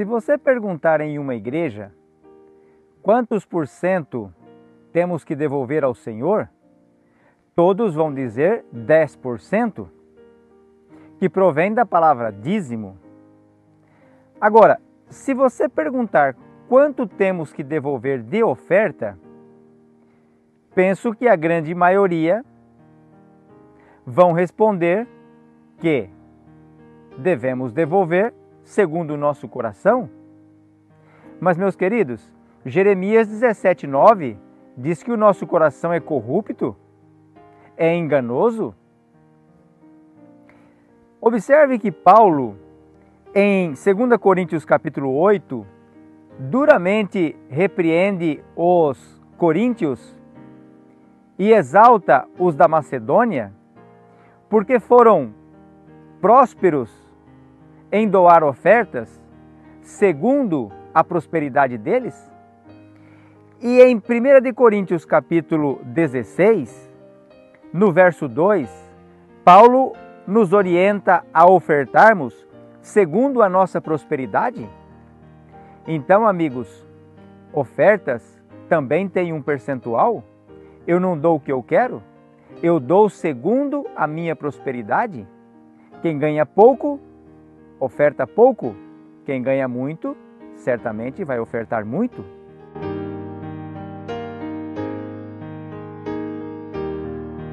Se você perguntar em uma igreja quantos por cento temos que devolver ao Senhor, todos vão dizer 10%, que provém da palavra dízimo. Agora, se você perguntar quanto temos que devolver de oferta, penso que a grande maioria vão responder que devemos devolver segundo o nosso coração. Mas, meus queridos, Jeremias 17,9 diz que o nosso coração é corrupto, é enganoso. Observe que Paulo, em 2 Coríntios capítulo 8, duramente repreende os coríntios e exalta os da Macedônia, porque foram prósperos em doar ofertas segundo a prosperidade deles? E em 1 de Coríntios capítulo 16, no verso 2, Paulo nos orienta a ofertarmos segundo a nossa prosperidade? Então, amigos, ofertas também têm um percentual? Eu não dou o que eu quero? Eu dou segundo a minha prosperidade? Quem ganha pouco, oferta pouco. Quem ganha muito, certamente vai ofertar muito.